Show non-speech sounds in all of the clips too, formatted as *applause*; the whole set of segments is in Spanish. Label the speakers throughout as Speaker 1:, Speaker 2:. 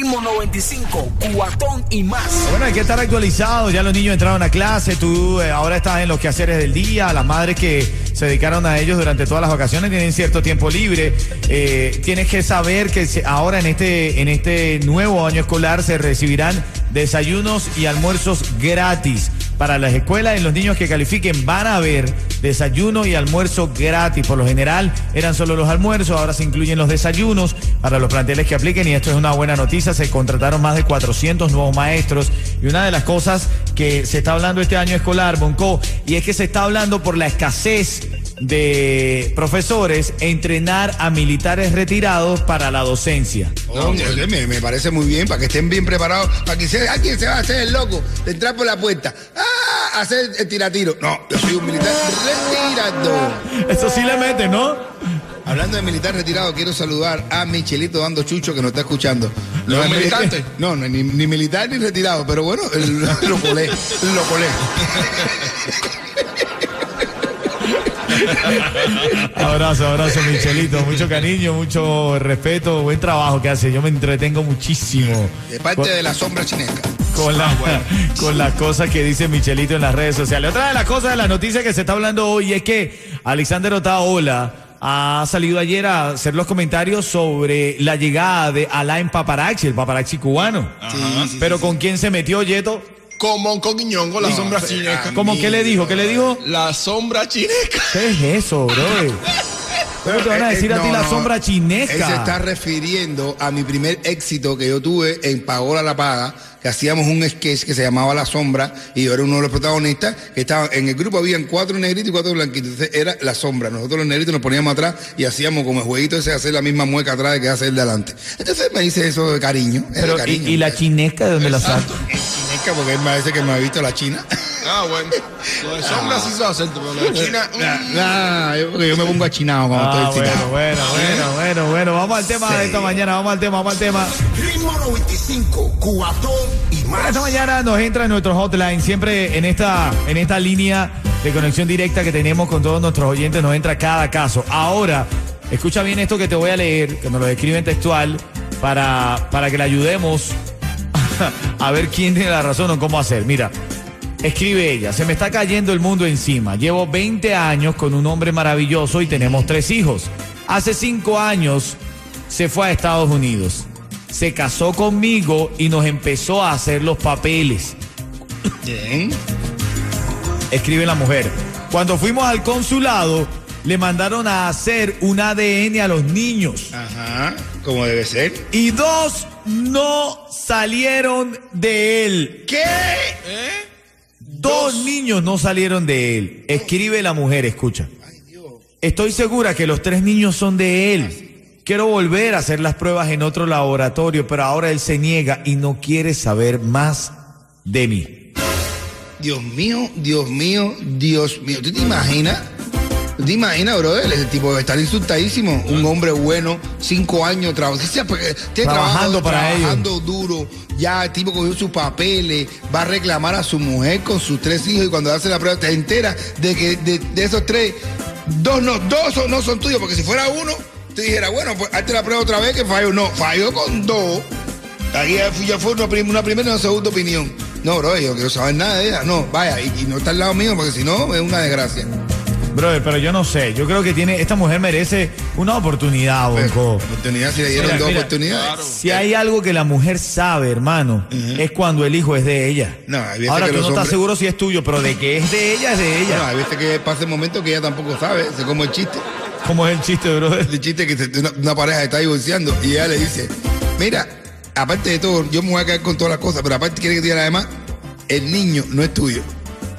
Speaker 1: Ritmo 95, cuatón y más.
Speaker 2: Bueno, hay que estar actualizado. Ya los niños entraron a clase. Tú eh, ahora estás en los quehaceres del día. Las madres que se dedicaron a ellos durante todas las vacaciones tienen cierto tiempo libre. Eh, tienes que saber que ahora en este, en este nuevo año escolar se recibirán desayunos y almuerzos gratis. Para las escuelas y los niños que califiquen van a haber desayuno y almuerzo gratis. Por lo general eran solo los almuerzos, ahora se incluyen los desayunos para los planteles que apliquen y esto es una buena noticia. Se contrataron más de 400 nuevos maestros y una de las cosas que se está hablando este año escolar, Bonco, y es que se está hablando por la escasez de profesores entrenar a militares retirados para la docencia.
Speaker 3: No, me, me parece muy bien, para que estén bien preparados, para que se, alguien se va a hacer el loco, de entrar por la puerta, ¡ah! hacer el tiratiro. No, yo soy un militar retirado.
Speaker 2: Eso sí le mete, ¿no?
Speaker 3: Hablando de militar retirado, quiero saludar a Michelito Dando Chucho que nos está escuchando.
Speaker 4: ¿No es
Speaker 3: es
Speaker 4: militante?
Speaker 3: No, no, ni, ni militar ni retirado, pero bueno, el- *laughs* lo colé, lo colé. *laughs* *laughs*
Speaker 2: Abrazo, abrazo, Michelito. Mucho cariño, mucho respeto, buen trabajo que hace. Yo me entretengo muchísimo
Speaker 3: De parte de la sombra chinesca.
Speaker 2: con, la, con las cosas que dice Michelito en las redes sociales. Otra de las cosas de la noticia que se está hablando hoy es que Alexander Otaola ha salido ayer a hacer los comentarios sobre la llegada de Alain Paparazzi, el paparazzi cubano. Pero ¿con quién se metió, Yeto?
Speaker 4: Como con Guiñongo, la sombra chinesca.
Speaker 2: ¿Cómo qué le dijo? ¿Qué le dijo?
Speaker 4: La sombra chinesca.
Speaker 2: ¿Qué es eso, bro? *laughs* ¿Cómo te van a
Speaker 3: Eh, eh,
Speaker 2: decir a ti
Speaker 3: no,
Speaker 2: la
Speaker 3: no.
Speaker 2: sombra
Speaker 3: Él se
Speaker 2: chinesca?
Speaker 3: está refiriendo a mi primer éxito que yo tuve en Pagola La Paga, que hacíamos un sketch que se llamaba La Sombra, y yo era uno de los protagonistas, que estaba en el grupo habían cuatro negritos y cuatro blanquitos, entonces era La Sombra. Nosotros los negritos nos poníamos atrás y hacíamos como el jueguito ese hacer la misma mueca atrás de que hace el de adelante. Entonces me dice eso de cariño. de
Speaker 2: ¿y, y la chinesca de dónde la saca?
Speaker 3: Chinesca, porque él me parece que me ha visto la China.
Speaker 4: Ah, bueno. *laughs* Lo de sombra sí se va a hacer, pero lo de China. mm,
Speaker 3: Nah, yo, me pongo achinado cuando
Speaker 2: Ah,
Speaker 3: estoy
Speaker 2: bueno,
Speaker 3: excitado.
Speaker 2: bueno, bueno, bueno, bueno. Vamos al tema de esta mañana, vamos al tema, vamos al tema.
Speaker 1: Ritmo 95, cuatón más.
Speaker 2: Esta mañana nos entra en nuestro hotline, siempre en esta, en esta línea de conexión directa que tenemos con todos nuestros oyentes, nos entra cada caso. Ahora, escucha bien esto que te voy a leer, que nos lo escribe en textual, para, para que le ayudemos *laughs* a ver quién tiene la razón o cómo hacer. Mira, escribe ella, se me está cayendo el mundo encima. Llevo 20 años con un hombre maravilloso y tenemos tres hijos. Hace cinco años se fue a Estados Unidos. Se casó conmigo y nos empezó a hacer los papeles.
Speaker 3: Bien.
Speaker 2: Escribe la mujer. Cuando fuimos al consulado, le mandaron a hacer un ADN a los niños.
Speaker 3: Ajá, como debe ser.
Speaker 2: Y dos no salieron de él.
Speaker 3: ¿Qué?
Speaker 2: Dos niños no salieron de él. Escribe la mujer, escucha. Estoy segura que los tres niños son de él. Quiero volver a hacer las pruebas en otro laboratorio, pero ahora él se niega y no quiere saber más de mí.
Speaker 3: Dios mío, Dios mío, Dios mío. ¿Tú te imaginas? ¿Tú te imaginas, brother? El tipo debe estar insultadísimo. Un hombre bueno, cinco años trabajando.
Speaker 2: Trabajando para
Speaker 3: Trabajando duro. Ya el tipo cogió sus papeles, va a reclamar a su mujer con sus tres hijos y cuando hace la prueba te enteras de que de, de esos tres, dos no, dos no son tuyos, porque si fuera uno, te dijera, bueno, pues hazte la prueba otra vez que falló. No, falló con dos. Aquí ya fue, una, prim- una primera y una segunda opinión. No, bro, yo no quiero saber nada de ella. No, vaya, y, y no está al lado mío porque si no es una desgracia.
Speaker 2: Brother, pero yo no sé. Yo creo que tiene, esta mujer merece una oportunidad, Bonco.
Speaker 3: Oportunidad, si le dieron
Speaker 2: Mira,
Speaker 3: dos
Speaker 2: mira,
Speaker 3: oportunidades.
Speaker 2: Si hay algo que la mujer sabe, hermano, es cuando el hijo es de ella.
Speaker 3: No, hay
Speaker 2: Ahora
Speaker 3: que
Speaker 2: tú no estás seguro si es tuyo, pero de que es de ella, es de
Speaker 3: No,
Speaker 2: ella.
Speaker 3: hay veces que pasa el momento que ella tampoco sabe, es como el chiste.
Speaker 2: ¿Cómo es el chiste, brother?
Speaker 3: El chiste que se- una, una pareja está divorciando y ella le dice, mira, aparte de todo, yo me voy a quedar con todas las cosas, pero aparte quiere que te diga además, el niño no es tuyo.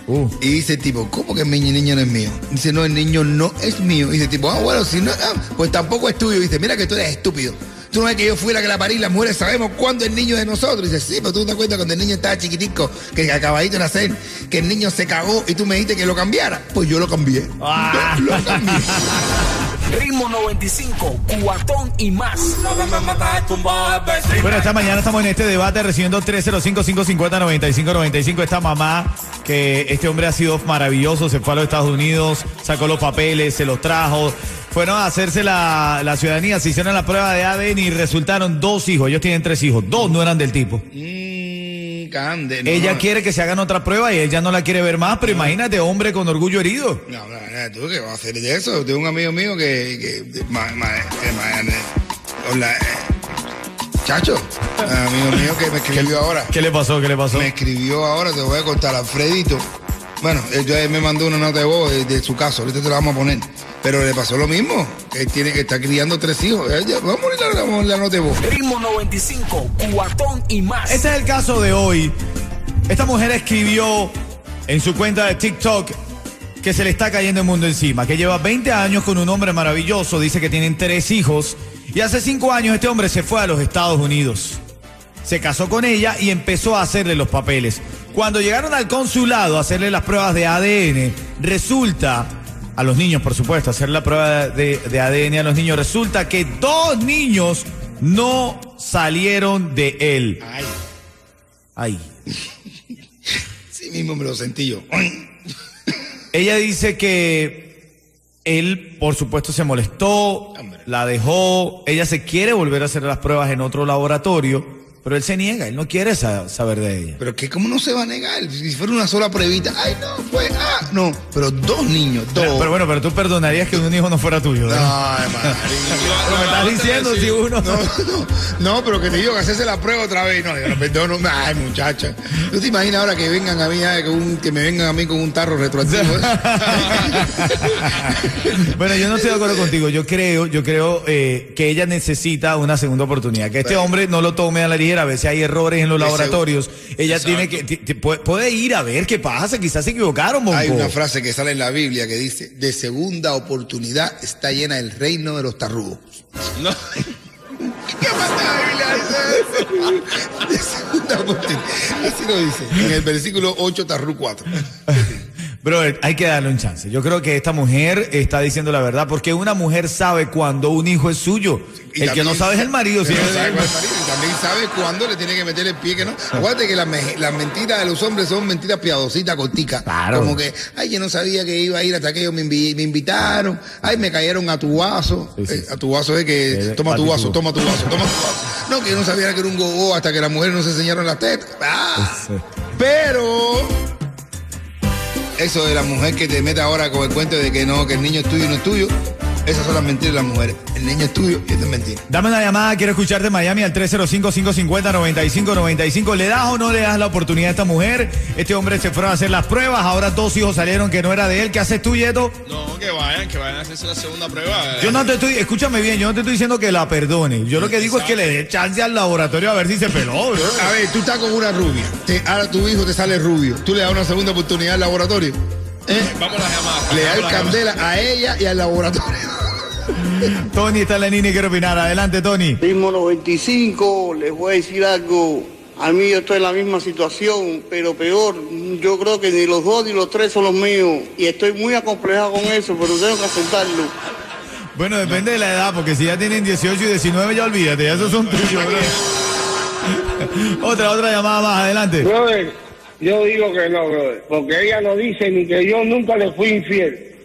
Speaker 2: Uh.
Speaker 3: Y dice el tipo, ¿cómo que el niño, niño no es mío? Dice, no, el niño no es mío. Y dice el tipo, ah, bueno, si no, ah, pues tampoco es tuyo. Y dice, mira que tú eres estúpido. Tú no ves que yo fui la que la parí, las mujeres sabemos cuándo el niño es de nosotros. Y dice, sí, pero tú no te acuerdas cuando el niño estaba chiquitico, que acabadito de nacer, que el niño se cagó y tú me dijiste que lo cambiara. Pues yo lo cambié.
Speaker 2: Ah.
Speaker 3: Yo lo cambié. *laughs*
Speaker 1: Ritmo 95, cuatón y más.
Speaker 2: Bueno, esta mañana estamos en este debate recibiendo 305-550-9595. Esta mamá, que este hombre ha sido maravilloso, se fue a los Estados Unidos, sacó los papeles, se los trajo. Fueron a hacerse la, la ciudadanía, se hicieron la prueba de ADN y resultaron dos hijos. Ellos tienen tres hijos, dos no eran del tipo.
Speaker 3: Mmm, cande. no,
Speaker 2: Ella
Speaker 3: no.
Speaker 2: quiere que se hagan otra prueba y él ya no la quiere ver más, pero imagínate, hombre con orgullo herido.
Speaker 3: No, no, no, tú qué vas a hacer de eso. Tengo un amigo mío que. que ma- ma- ma- hola, eh, Chacho, amigo mío que me *laughs* escribió ahora.
Speaker 2: ¿Qué le pasó? ¿Qué le pasó?
Speaker 3: Me escribió ahora, te voy a contar, Alfredito. Bueno, él me mandó una nota de voz de, de su caso, ahorita te la vamos a poner. Pero le pasó lo mismo, él tiene que estar criando tres hijos. Ya, Vamos a poner la nota de voz.
Speaker 1: Ritmo 95, cuatón y más.
Speaker 2: Este es el caso de hoy. Esta mujer escribió en su cuenta de TikTok que se le está cayendo el mundo encima, que lleva 20 años con un hombre maravilloso, dice que tienen tres hijos y hace cinco años este hombre se fue a los Estados Unidos. Se casó con ella y empezó a hacerle los papeles. Cuando llegaron al consulado a hacerle las pruebas de ADN, resulta, a los niños por supuesto, hacer la prueba de, de ADN a los niños, resulta que dos niños no salieron de él.
Speaker 3: Ay,
Speaker 2: Ay.
Speaker 3: sí mismo me lo sentí yo.
Speaker 2: Ella dice que él, por supuesto, se molestó,
Speaker 3: Hombre.
Speaker 2: la dejó. Ella se quiere volver a hacer las pruebas en otro laboratorio, pero él se niega, él no quiere sa- saber de ella.
Speaker 3: Pero que cómo no se va a negar, si fuera una sola pruebita, ay no, fue, ah, no, pero dos niños, dos.
Speaker 2: Pero, pero bueno, pero tú perdonarías que un hijo no fuera tuyo. *laughs*
Speaker 3: María.
Speaker 2: Pero me estás diciendo si uno.
Speaker 3: No, no, no, pero que te digo que hacerse la prueba otra vez. No, yo no perdono. Ay, muchacha. ¿Tú te imaginas ahora que vengan a mí, ay, con un- que me vengan a mí con un tarro retroactivo? *laughs*
Speaker 2: bueno, yo no estoy de acuerdo contigo. Yo creo, yo creo eh, que ella necesita una segunda oportunidad. Que este hombre no lo tome a la ligera. A veces hay errores en los laboratorios. Ella
Speaker 4: Exacto.
Speaker 2: tiene que puede, ir a ver qué pasa. Quizás se equivocaron, Bonco.
Speaker 3: Hay una frase que sale en la Biblia que dice, de segunda oportunidad está llena el reino de los tarrugos.
Speaker 4: No. *laughs*
Speaker 3: ¿Qué pasa la Biblia? De segunda oportunidad. Así lo dice. En el versículo 8, Tarru 4.
Speaker 2: Bro, hay que darle un chance. Yo creo que esta mujer está diciendo la verdad, porque una mujer sabe cuando un hijo es suyo.
Speaker 3: Y
Speaker 2: el que no sabe es el marido.
Speaker 3: Que no sabe el marido, y también sabe cuándo le tiene que meter el pie que no. Acuérdate que las, me- las mentiras de los hombres son mentiras piadositas, corticas.
Speaker 2: Claro.
Speaker 3: Como que, ay, yo no sabía que iba a ir hasta que ellos me, invi- me invitaron. Ay, me cayeron a tu vaso.
Speaker 2: Sí, sí,
Speaker 3: Eh,
Speaker 2: sí.
Speaker 3: a tu vaso es que,
Speaker 2: Eh,
Speaker 3: toma tu vaso, toma tu vaso, toma tu vaso. No, que yo no sabía que era un gogo hasta que las mujeres no se enseñaron las tetas. Ah.
Speaker 2: Sí.
Speaker 3: Pero eso de la mujer que te mete ahora con el cuento de que no, que el niño es tuyo y no es tuyo, esas son las mentiras de las mujeres. El niño es tuyo y esto es mentira.
Speaker 2: Dame una llamada, quiero escucharte en Miami al 305-550-9595. ¿Le das o no le das la oportunidad a esta mujer? Este hombre se fueron a hacer las pruebas, ahora dos hijos salieron que no era de él. ¿Qué haces tú, Yeto?
Speaker 4: No, que vayan, que vayan a hacerse la segunda prueba.
Speaker 2: Yo no te estoy, escúchame bien, yo no te estoy diciendo que la perdone. Yo lo que digo es que le dé chance al laboratorio a ver si se peló, bro.
Speaker 3: A ver, tú estás con una rubia. Te- ahora tu hijo te sale rubio. Tú le das una segunda oportunidad al laboratorio. ¿Eh?
Speaker 4: Vamos a llamadas.
Speaker 3: Le das
Speaker 4: Vamos a las
Speaker 3: candela a ella y al laboratorio. *laughs*
Speaker 2: Tony está en la línea y quiere opinar. Adelante, Tony.
Speaker 5: Ritmo 95, les voy a decir algo. A mí yo estoy en la misma situación, pero peor. Yo creo que ni los dos ni los tres son los míos. Y estoy muy acomplejado con eso, pero tengo que aceptarlo.
Speaker 2: Bueno, depende de la edad, porque si ya tienen 18 y 19, ya olvídate, ya esos son tuyos, *laughs* otra, otra llamada más, adelante.
Speaker 6: Brother, yo digo que no, brother, porque ella no dice ni que yo nunca le fui infiel.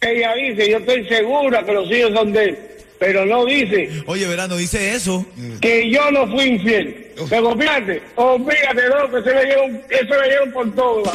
Speaker 6: Ella dice, yo estoy segura que los hijos son de él, pero no dice
Speaker 2: Oye, verano, dice eso.
Speaker 6: que yo no fui infiel. Pero fíjate, olvídate, no, que se le dieron, eso le dieron por todo. *laughs*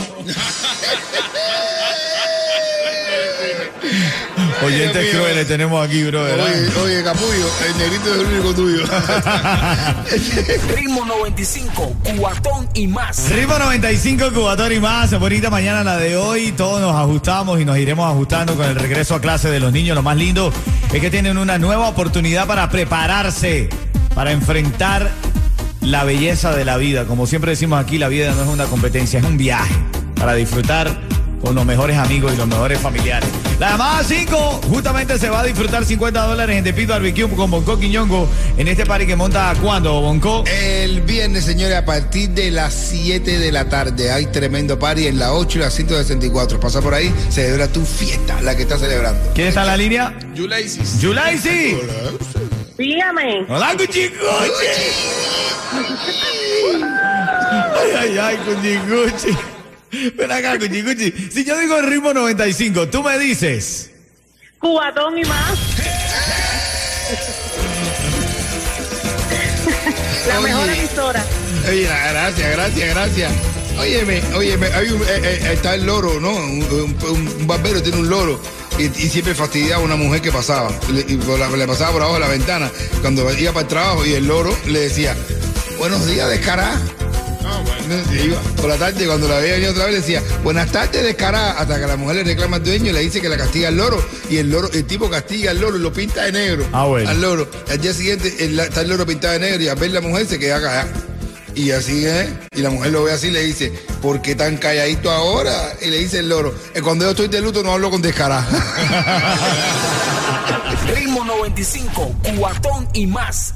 Speaker 2: Oyentes crueles tenemos aquí, bro, ¿verdad?
Speaker 3: Oye, oye, capullo, el negrito es el único tuyo. *laughs*
Speaker 1: Ritmo 95, cuatón y más.
Speaker 2: Ritmo 95, Cubatón y más. Bonita mañana la de hoy. Todos nos ajustamos y nos iremos ajustando con el regreso a clase de los niños. Lo más lindo es que tienen una nueva oportunidad para prepararse, para enfrentar la belleza de la vida. Como siempre decimos aquí, la vida no es una competencia, es un viaje para disfrutar con los mejores amigos y los mejores familiares. La llamada 5 justamente se va a disfrutar 50 dólares en Depito Barbecue con Bonco Quiñongo en este party que monta cuando, Bonco.
Speaker 3: El viernes, señores, a partir de las 7 de la tarde hay tremendo party en la 8 y la 164. Pasa por ahí, celebra tu fiesta, la que estás celebrando.
Speaker 2: ¿Quién está en la línea?
Speaker 4: Yulaisis.
Speaker 2: Yulaisi.
Speaker 7: Dígame.
Speaker 2: Hola, Cuchicuchi. Ay, ay, ay, Cuchicuchi. Ven acá, Cuchicuchi. Si yo digo el ritmo 95, tú me dices.
Speaker 7: Cubatón y más. *laughs* La
Speaker 3: Oye.
Speaker 7: mejor emisora.
Speaker 3: Oye, gracias, gracias, gracias. Óyeme, óyeme, hay un, eh, eh, está el loro, ¿no? Un, un- un barbero tiene un loro y, y siempre fastidiaba a una mujer que pasaba. Le, y la- le pasaba por abajo de la ventana cuando iba para el trabajo y el loro le decía, buenos días, descará. Iba por la tarde, cuando la veía venir otra vez, le decía, buenas tardes, descará. Hasta que la mujer le reclama al dueño y le dice que la castiga al loro. Y el loro, el tipo castiga al loro y lo pinta de negro.
Speaker 2: Ah, bueno.
Speaker 3: Al loro. Al día siguiente el- está el loro pintado de negro y al ver la mujer se queda callada. Y así es. Y la mujer lo ve así y le dice, ¿por qué tan calladito ahora? Y le dice el loro, "Eh, cuando yo estoy de luto no hablo con descará. *laughs*
Speaker 1: Ritmo 95, cuatón y más.